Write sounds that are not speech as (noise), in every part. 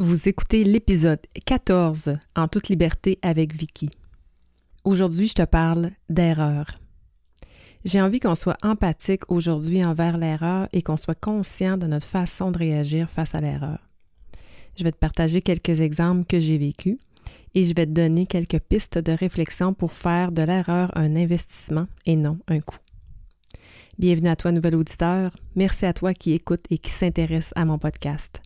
Vous écoutez l'épisode 14 en toute liberté avec Vicky. Aujourd'hui, je te parle d'erreur. J'ai envie qu'on soit empathique aujourd'hui envers l'erreur et qu'on soit conscient de notre façon de réagir face à l'erreur. Je vais te partager quelques exemples que j'ai vécus et je vais te donner quelques pistes de réflexion pour faire de l'erreur un investissement et non un coût. Bienvenue à toi, nouvel auditeur. Merci à toi qui écoute et qui s'intéresse à mon podcast.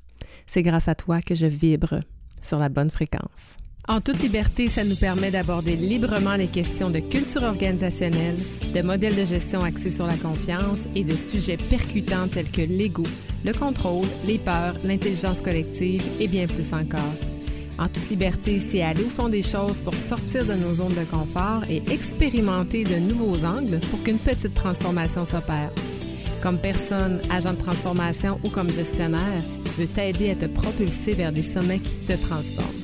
C'est grâce à toi que je vibre sur la bonne fréquence. En toute liberté, ça nous permet d'aborder librement les questions de culture organisationnelle, de modèles de gestion axés sur la confiance et de sujets percutants tels que l'ego, le contrôle, les peurs, l'intelligence collective et bien plus encore. En toute liberté, c'est aller au fond des choses pour sortir de nos zones de confort et expérimenter de nouveaux angles pour qu'une petite transformation s'opère. Comme personne, agent de transformation ou comme gestionnaire, t'aider à te propulser vers des sommets qui te transforment.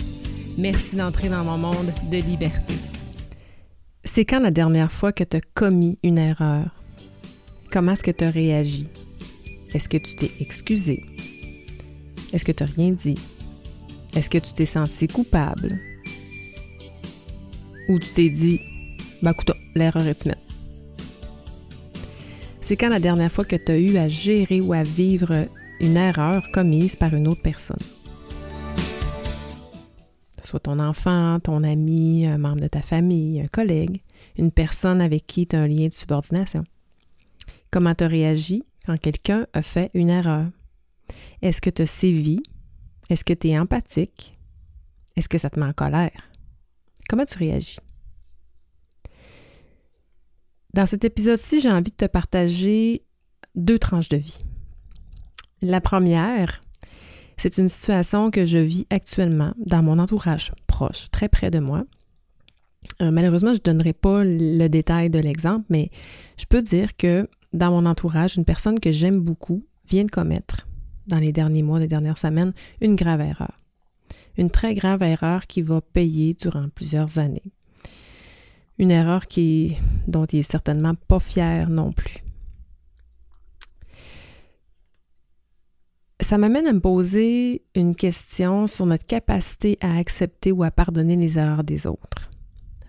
Merci d'entrer dans mon monde de liberté. C'est quand la dernière fois que tu as commis une erreur? Comment est-ce que tu as réagi? Est-ce que tu t'es excusé? Est-ce que tu n'as rien dit? Est-ce que tu t'es senti coupable? Ou tu t'es dit, bah écoute, l'erreur est humaine. C'est quand la dernière fois que tu as eu à gérer ou à vivre une erreur commise par une autre personne. Soit ton enfant, ton ami, un membre de ta famille, un collègue, une personne avec qui tu as un lien de subordination. Comment tu réagis quand quelqu'un a fait une erreur? Est-ce que tu as sévi? Est-ce que tu es empathique? Est-ce que ça te met en colère? Comment tu réagis? Dans cet épisode-ci, j'ai envie de te partager deux tranches de vie. La première, c'est une situation que je vis actuellement dans mon entourage proche, très près de moi. Euh, malheureusement, je ne donnerai pas le détail de l'exemple, mais je peux dire que dans mon entourage, une personne que j'aime beaucoup vient de commettre, dans les derniers mois, les dernières semaines, une grave erreur. Une très grave erreur qui va payer durant plusieurs années. Une erreur dont il est certainement pas fier non plus. Ça m'amène à me poser une question sur notre capacité à accepter ou à pardonner les erreurs des autres.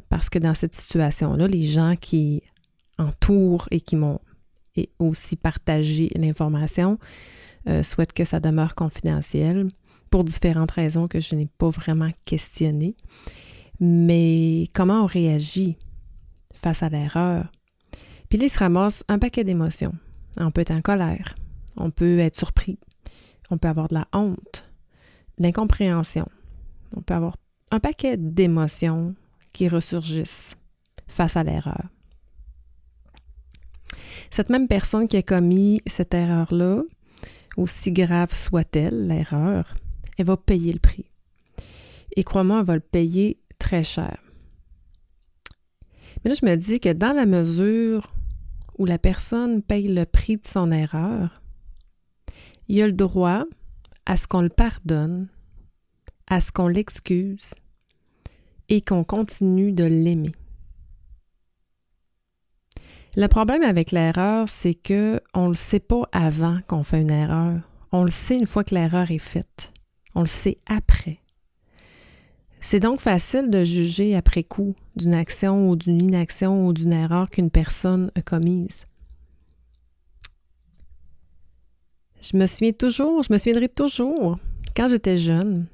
Parce que dans cette situation-là, les gens qui entourent et qui m'ont aussi partagé l'information euh, souhaitent que ça demeure confidentiel pour différentes raisons que je n'ai pas vraiment questionnées. Mais comment on réagit face à l'erreur? Puis il se ramasse un paquet d'émotions. On peut être en colère, on peut être surpris, on peut avoir de la honte, l'incompréhension, on peut avoir un paquet d'émotions qui ressurgissent face à l'erreur. Cette même personne qui a commis cette erreur-là, aussi grave soit-elle, l'erreur, elle va payer le prix. Et crois-moi, elle va le payer très cher. Mais là, je me dis que dans la mesure où la personne paye le prix de son erreur, il a le droit à ce qu'on le pardonne, à ce qu'on l'excuse et qu'on continue de l'aimer. Le problème avec l'erreur, c'est que on le sait pas avant qu'on fait une erreur. On le sait une fois que l'erreur est faite. On le sait après. C'est donc facile de juger après coup d'une action ou d'une inaction ou d'une erreur qu'une personne a commise. Je me souviens toujours, je me souviendrai toujours, quand j'étais jeune,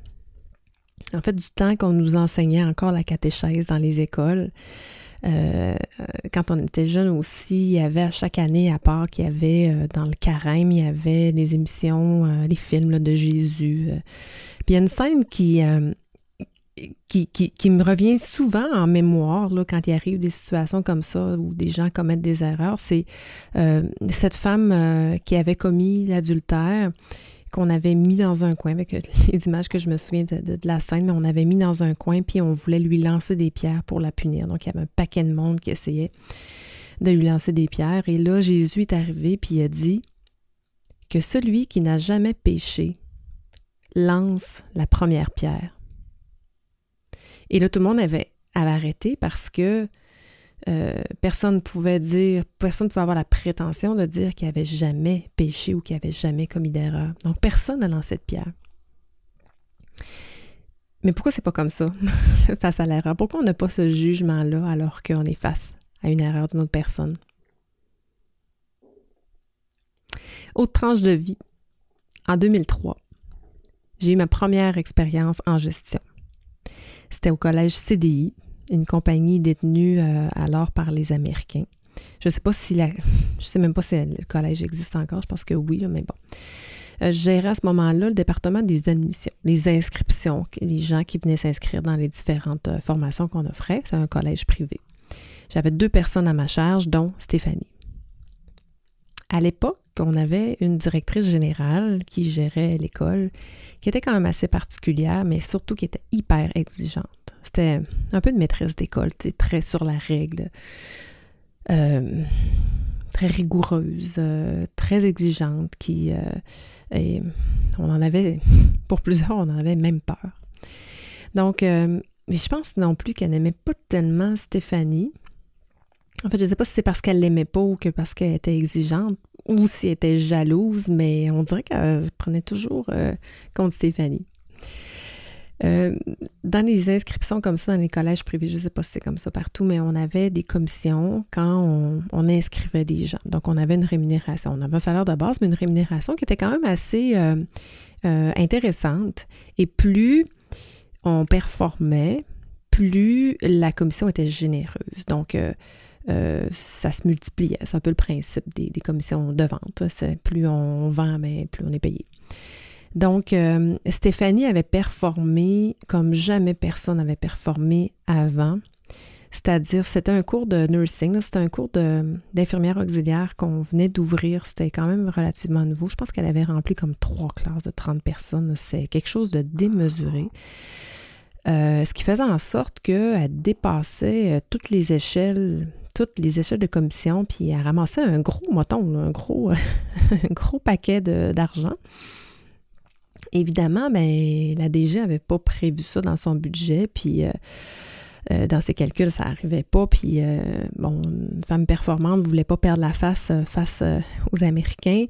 en fait, du temps qu'on nous enseignait encore la catéchèse dans les écoles, euh, quand on était jeune aussi, il y avait à chaque année, à part qu'il y avait euh, dans le carême, il y avait les émissions, euh, les films de Jésus. Puis il y a une scène qui, qui, me revient souvent en mémoire quand il arrive des situations comme ça où des gens commettent des erreurs, c'est euh, cette femme euh, qui avait commis l'adultère qu'on avait mis dans un coin, avec (laughs) les images que je me souviens de, la scène, mais on avait mis dans un coin, puis on voulait lui lancer des pierres pour la punir. Donc, il y avait un paquet de monde qui essayait de lui lancer des pierres. Et là, Jésus est arrivé, puis il a dit que celui qui n'a jamais péché lance la première pierre. Et là, tout le monde avait, arrêté parce que euh, personne ne pouvait dire, personne ne pouvait avoir la prétention de dire qu'il n'avait jamais péché ou qu'il n'avait jamais commis d'erreur. Donc, personne n'a lancé de pierre. Mais pourquoi c'est pas comme ça (laughs) face à l'erreur? Pourquoi on n'a pas ce jugement-là alors qu'on est face à une erreur d'une autre personne? Autre tranche de vie. En 2003, j'ai eu ma première expérience en gestion. C'était au collège CDI, une compagnie détenue euh, alors par les Américains. Je ne (laughs) sais même pas si le collège existe encore, je pense que oui, mais bon. Euh, je gérais à ce moment-là le département des admissions, les inscriptions, les gens qui venaient s'inscrire dans les différentes euh, formations qu'on offrait. C'est un collège privé. J'avais deux personnes à ma charge, dont Stéphanie. À l'époque, on avait une directrice générale qui gérait l'école, qui était quand même assez particulière, mais surtout qui était hyper exigeante. C'était un peu de maîtresse d'école, très sur la règle, euh, très rigoureuse, euh, très exigeante, qui... Euh, on en avait, (laughs) pour plusieurs, on en avait même peur. Donc, mais je pense non plus qu'elle n'aimait pas tellement Stéphanie. En fait, je ne sais pas si c'est parce qu'elle l'aimait pas ou que parce qu'elle était exigeante ou si elle était jalouse, mais on dirait qu'elle prenait toujours contre Stéphanie. Euh, dans les inscriptions comme ça, dans les collèges privés, je ne sais pas si c'est comme ça partout, mais on avait des commissions quand on, inscrivait des gens. Donc, on avait une rémunération. On avait un salaire de base, mais une rémunération qui était quand même assez euh, euh, intéressante. Et plus on performait, plus la commission était généreuse. Donc, ça se multipliait. C'est un peu le principe des, commissions de vente. Plus on vend, mais plus on est payé. Donc, euh, Stéphanie avait performé comme jamais personne n'avait performé avant. C'est-à-dire, c'était un cours de nursing, c'était un cours d'infirmière auxiliaire qu'on venait d'ouvrir. C'était quand même relativement nouveau. Je pense qu'elle avait rempli comme trois classes de 30 personnes. C'est quelque chose de démesuré. Euh, ce qui faisait en sorte qu'elle dépassait euh, toutes les échelles, toutes les échelles de commission, puis elle ramassait un gros moton, (laughs) un gros, paquet d'argent. Évidemment, ben, la DG n'avait pas prévu ça dans son budget, puis euh, euh, dans ses calculs, ça n'arrivait pas. Puis, euh, bon, une femme performante ne voulait pas perdre la face face aux Américains.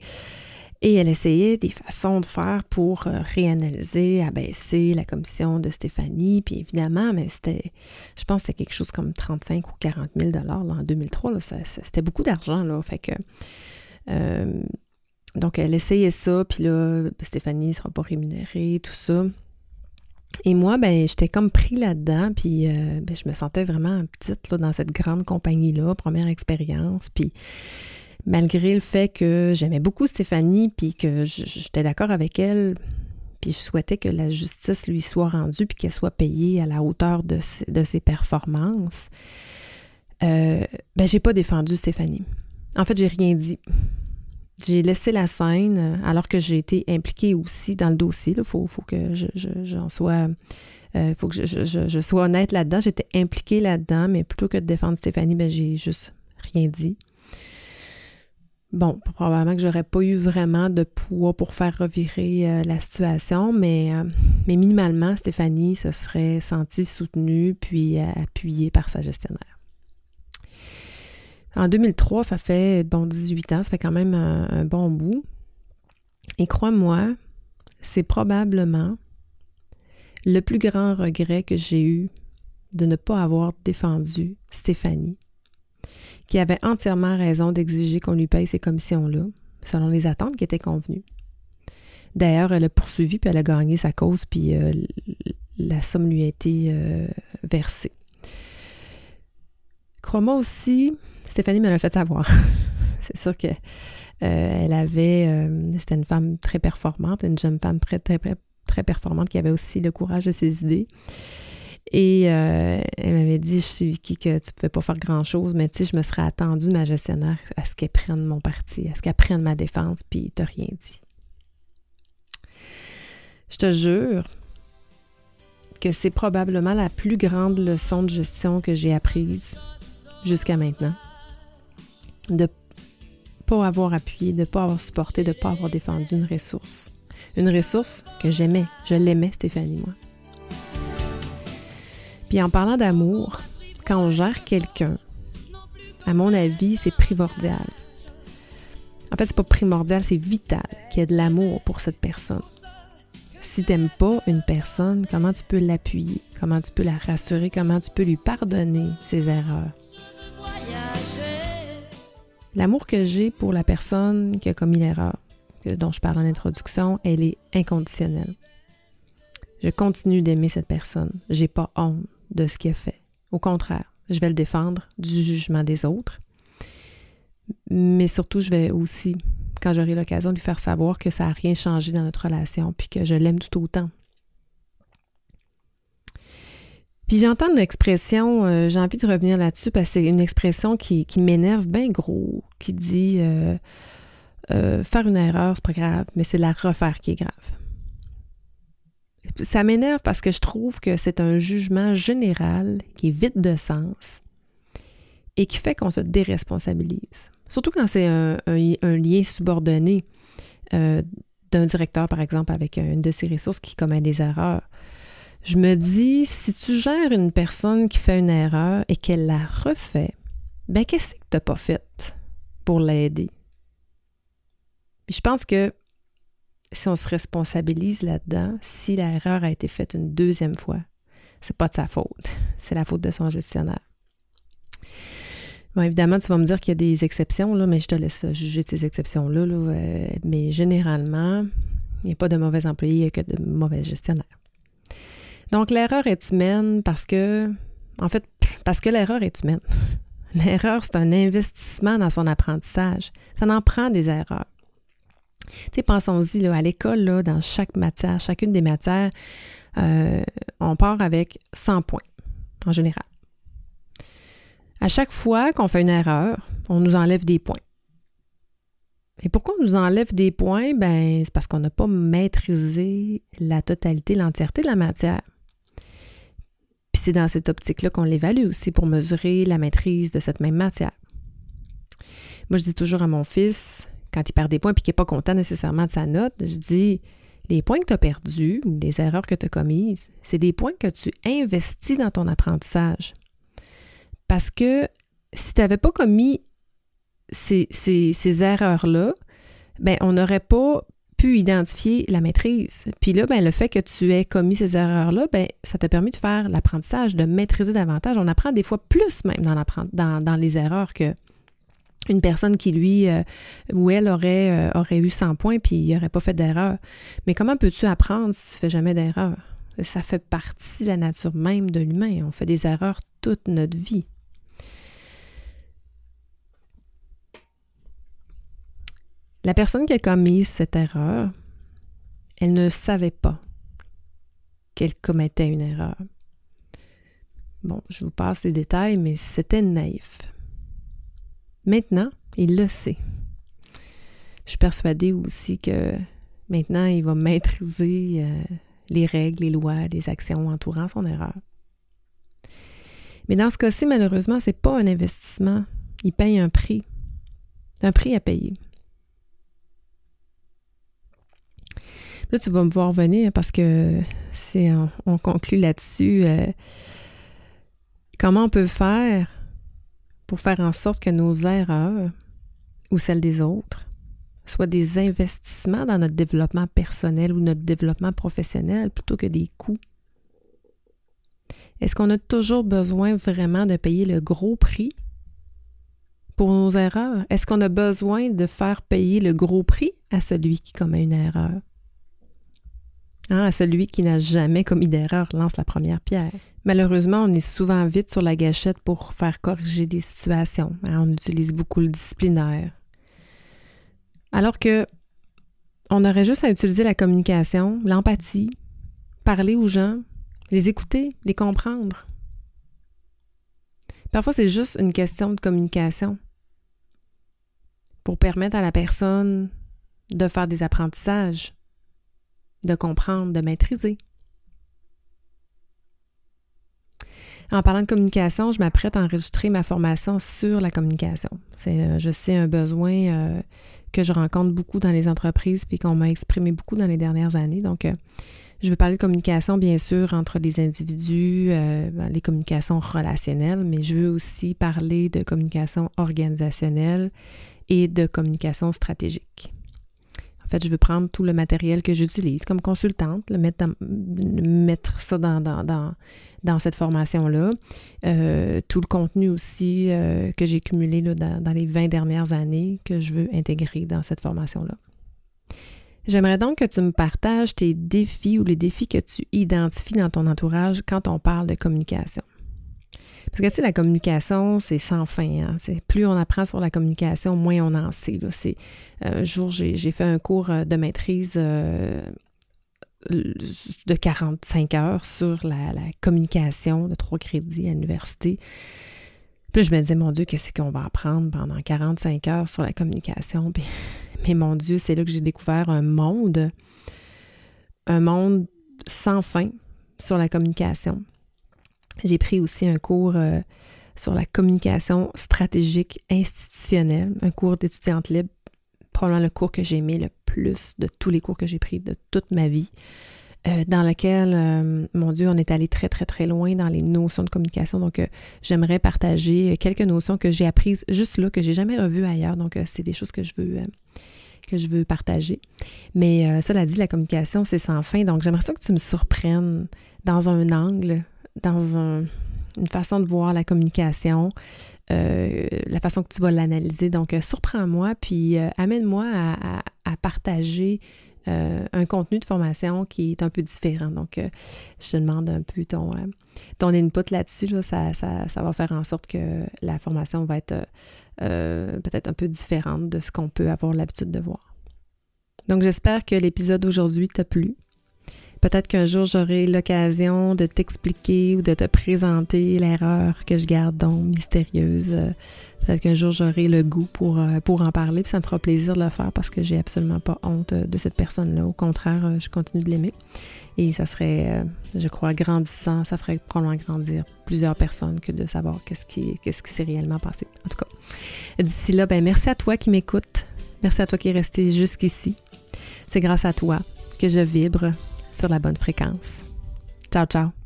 Et elle essayait des façons de faire pour réanalyser, abaisser la commission de Stéphanie. Puis évidemment, mais c'était, je pense que c'était quelque chose comme 35 ou 40 000 dollars en 2003. c'était beaucoup d'argent. Là, fait que donc, elle essayait ça, puis là, Stéphanie ne sera pas rémunérée, tout ça. Et moi, ben, j'étais comme pris là-dedans, puis euh, ben, je me sentais vraiment petite là, dans cette grande compagnie-là, première expérience. Puis malgré le fait que j'aimais beaucoup Stéphanie, puis que j'étais d'accord avec elle, puis je souhaitais que la justice lui soit rendue, puis qu'elle soit payée à la hauteur de ses, performances, euh, ben, j'ai pas défendu Stéphanie. En fait, j'ai rien dit. J'ai laissé la scène alors que j'ai été impliquée aussi dans le dossier. Il faut, que j'en sois. Euh, faut que je, sois honnête là-dedans. J'étais impliquée là-dedans, mais plutôt que de défendre Stéphanie, ben, j'ai juste rien dit. Bon, probablement que j'aurais pas eu vraiment de poids pour faire revirer euh, la situation, mais, mais minimalement, Stéphanie se serait sentie soutenue puis appuyée par sa gestionnaire. En 2003, ça fait bon 18 ans, ça fait quand même un, bon bout. Et crois-moi, c'est probablement le plus grand regret que j'ai eu de ne pas avoir défendu Stéphanie, qui avait entièrement raison d'exiger qu'on lui paye ces commissions-là, selon les attentes qui étaient convenues. D'ailleurs, elle a poursuivi, puis elle a gagné sa cause, puis euh, la somme lui a été euh, versée. Crois-moi aussi, Stéphanie me l'a fait savoir. (laughs) c'est sûr que euh, elle avait, c'était une femme très performante, une jeune femme très, très, très performante qui avait aussi le courage de ses idées. Et euh, elle m'avait dit, je suis Vicky, que tu ne pouvais pas faire grand-chose, mais tu sais, je me serais attendue, ma gestionnaire, à ce qu'elle prenne mon parti, à ce qu'elle prenne ma défense, puis tu rien dit. Je te jure que c'est probablement la plus grande leçon de gestion que j'ai apprise jusqu'à maintenant de pas avoir appuyé, de pas avoir supporté, de pas avoir défendu une ressource. Une ressource que j'aimais. Je l'aimais, Stéphanie, moi. Puis en parlant d'amour, quand on gère quelqu'un, à mon avis, c'est primordial. En fait, c'est pas primordial, c'est vital qu'il y ait de l'amour pour cette personne. Si tu n'aimes pas une personne, comment tu peux l'appuyer? Comment tu peux la rassurer? Comment tu peux lui pardonner ses erreurs? L'amour que j'ai pour la personne qui a commis l'erreur, dont je parle en introduction, elle est inconditionnelle. Je continue d'aimer cette personne. J'ai pas honte de ce qu'il a fait. Au contraire, je vais le défendre du jugement des autres. Mais surtout, je vais aussi quand j'aurai l'occasion lui faire savoir que ça n'a rien changé dans notre relation, puis que je l'aime tout autant. Puis j'entends une expression, euh, j'ai envie de revenir là-dessus parce que c'est une expression qui, m'énerve bien gros, qui dit euh, euh, faire une erreur, c'est pas grave, mais c'est la refaire qui est grave. Ça m'énerve parce que je trouve que c'est un jugement général qui est vide de sens et qui fait qu'on se déresponsabilise. Surtout quand c'est un, lien subordonné euh, d'un directeur, par exemple, avec une de ses ressources qui commet des erreurs. Je me dis, si tu gères une personne qui fait une erreur et qu'elle la refait, ben qu'est-ce que tu n'as pas fait pour l'aider? je pense que si on se responsabilise là-dedans, si l'erreur a été faite une deuxième fois, c'est pas de sa faute, (laughs) c'est la faute de son gestionnaire. Bon, évidemment, tu vas me dire qu'il y a des exceptions, là, mais je te laisse juger de ces exceptions-là. Euh, mais généralement, il n'y a pas de mauvais employés, il n'y a que de mauvais gestionnaires. Donc, l'erreur est humaine parce que, en fait, parce que l'erreur est humaine. (laughs) L'erreur, c'est un investissement dans son apprentissage. Ça en prend des erreurs. Pensons-y, à l'école, dans chaque matière, chacune des matières, euh, on part avec 100 points, en général. À chaque fois qu'on fait une erreur, on nous enlève des points. Et pourquoi on nous enlève des points? Ben, c'est parce qu'on n'a pas maîtrisé la totalité, l'entièreté de la matière. Puis c'est dans cette optique-là qu'on l'évalue aussi pour mesurer la maîtrise de cette même matière. Moi, je dis toujours à mon fils, quand il perd des points et qu'il n'est pas content nécessairement de sa note, je dis les points que tu as perdus les erreurs que tu as commises, c'est des points que tu investis dans ton apprentissage. Parce que si tu n'avais pas commis ces, erreurs-là, ben, on n'aurait pas pu identifier la maîtrise. Puis là, ben, le fait que tu aies commis ces erreurs-là, ben, ça t'a permis de faire l'apprentissage, de maîtriser davantage. On apprend des fois plus même dans les erreurs que une personne qui, lui euh, ou elle aurait, euh, eu 100 points puis il n'aurait pas fait d'erreur. Mais comment peux-tu apprendre si tu ne fais jamais d'erreur? Ça fait partie de la nature même de l'humain. On fait des erreurs toute notre vie. La personne qui a commis cette erreur, elle ne savait pas qu'elle commettait une erreur. Bon, je vous passe les détails, mais c'était naïf. Maintenant, il le sait. Je suis persuadée aussi que maintenant, il va maîtriser euh, les règles, les lois, les actions entourant son erreur. Mais dans ce cas-ci, malheureusement, ce n'est pas un investissement. Il paye un prix. Un prix à payer. Là, tu vas me voir venir parce que si on, conclut là-dessus, euh, comment on peut faire pour faire en sorte que nos erreurs ou celles des autres soient des investissements dans notre développement personnel ou notre développement professionnel plutôt que des coûts. Est-ce qu'on a toujours besoin vraiment de payer le gros prix pour nos erreurs? Est-ce qu'on a besoin de faire payer le gros prix à celui qui commet une erreur? Hein, à celui qui n'a jamais commis d'erreur lance la première pierre. Malheureusement, on est souvent vite sur la gâchette pour faire corriger des situations. Hein, on utilise beaucoup le disciplinaire. Alors que on aurait juste à utiliser la communication, l'empathie, parler aux gens, les écouter, les comprendre. Parfois, c'est juste une question de communication pour permettre à la personne de faire des apprentissages, de comprendre, de maîtriser. En parlant de communication, je m'apprête à enregistrer ma formation sur la communication. Euh, je sais, un besoin euh, que je rencontre beaucoup dans les entreprises puis qu'on m'a exprimé beaucoup dans les dernières années. Donc, euh, je veux parler de communication, bien sûr, entre les individus, ben, les communications relationnelles, mais je veux aussi parler de communication organisationnelle et de communication stratégique fait, je veux prendre tout le matériel que j'utilise comme consultante, le mettre, mettre ça dans, dans, dans, cette formation-là. Euh, tout le contenu aussi euh, que j'ai cumulé dans, dans les 20 dernières années que je veux intégrer dans cette formation-là. J'aimerais donc que tu me partages tes défis ou les défis que tu identifies dans ton entourage quand on parle de communication. Parce que tu sais, la communication, c'est sans fin. Hein. Plus on apprend sur la communication, moins on en sait. C'est, euh, un jour, j'ai, fait un cours euh, de maîtrise euh, de 45 heures sur la, communication de trois crédits à l'université. Puis je me disais, mon Dieu, qu'est-ce qu'on va apprendre pendant 45 heures sur la communication? (laughs) mais mon Dieu, c'est là que j'ai découvert un monde, un monde sans fin sur la communication. J'ai pris aussi un cours euh, sur la communication stratégique institutionnelle, un cours d'étudiante libre, probablement le cours que j'ai aimé le plus de tous les cours que j'ai pris de toute ma vie, euh, dans lequel, euh, mon Dieu, on est allé très, très, très loin dans les notions de communication. Donc, j'aimerais partager quelques notions que j'ai apprises juste là, que j'ai jamais revues ailleurs. Donc, c'est des choses que je veux que je veux partager. Mais cela dit, la communication, c'est sans fin. Donc, j'aimerais ça que tu me surprennes dans un angle dans une façon de voir la communication, euh, la façon que tu vas l'analyser. Donc, euh, surprends-moi, puis euh, amène-moi à, partager un contenu de formation qui est un peu différent. Donc, je te demande un peu ton, ton input là-dessus. ça, ça, va faire en sorte que la formation va être peut-être un peu différente de ce qu'on peut avoir l'habitude de voir. Donc, j'espère que l'épisode d'aujourd'hui t'a plu. Peut-être qu'un jour j'aurai l'occasion de t'expliquer ou de te présenter l'erreur que je garde donc mystérieuse. Peut-être qu'un jour j'aurai le goût pour, euh, pour en parler, puis ça me fera plaisir de le faire parce que j'ai absolument pas honte de cette personne-là. Au contraire, euh, je continue de l'aimer. Et ça serait, euh, je crois, grandissant, ça ferait probablement grandir plusieurs personnes que de savoir qu'est-ce qui, qu'est-ce qui s'est réellement passé. En tout cas, d'ici là, ben merci à toi qui m'écoute. Merci à toi qui est resté jusqu'ici. C'est grâce à toi que je vibre sur la bonne fréquence. Ciao, ciao.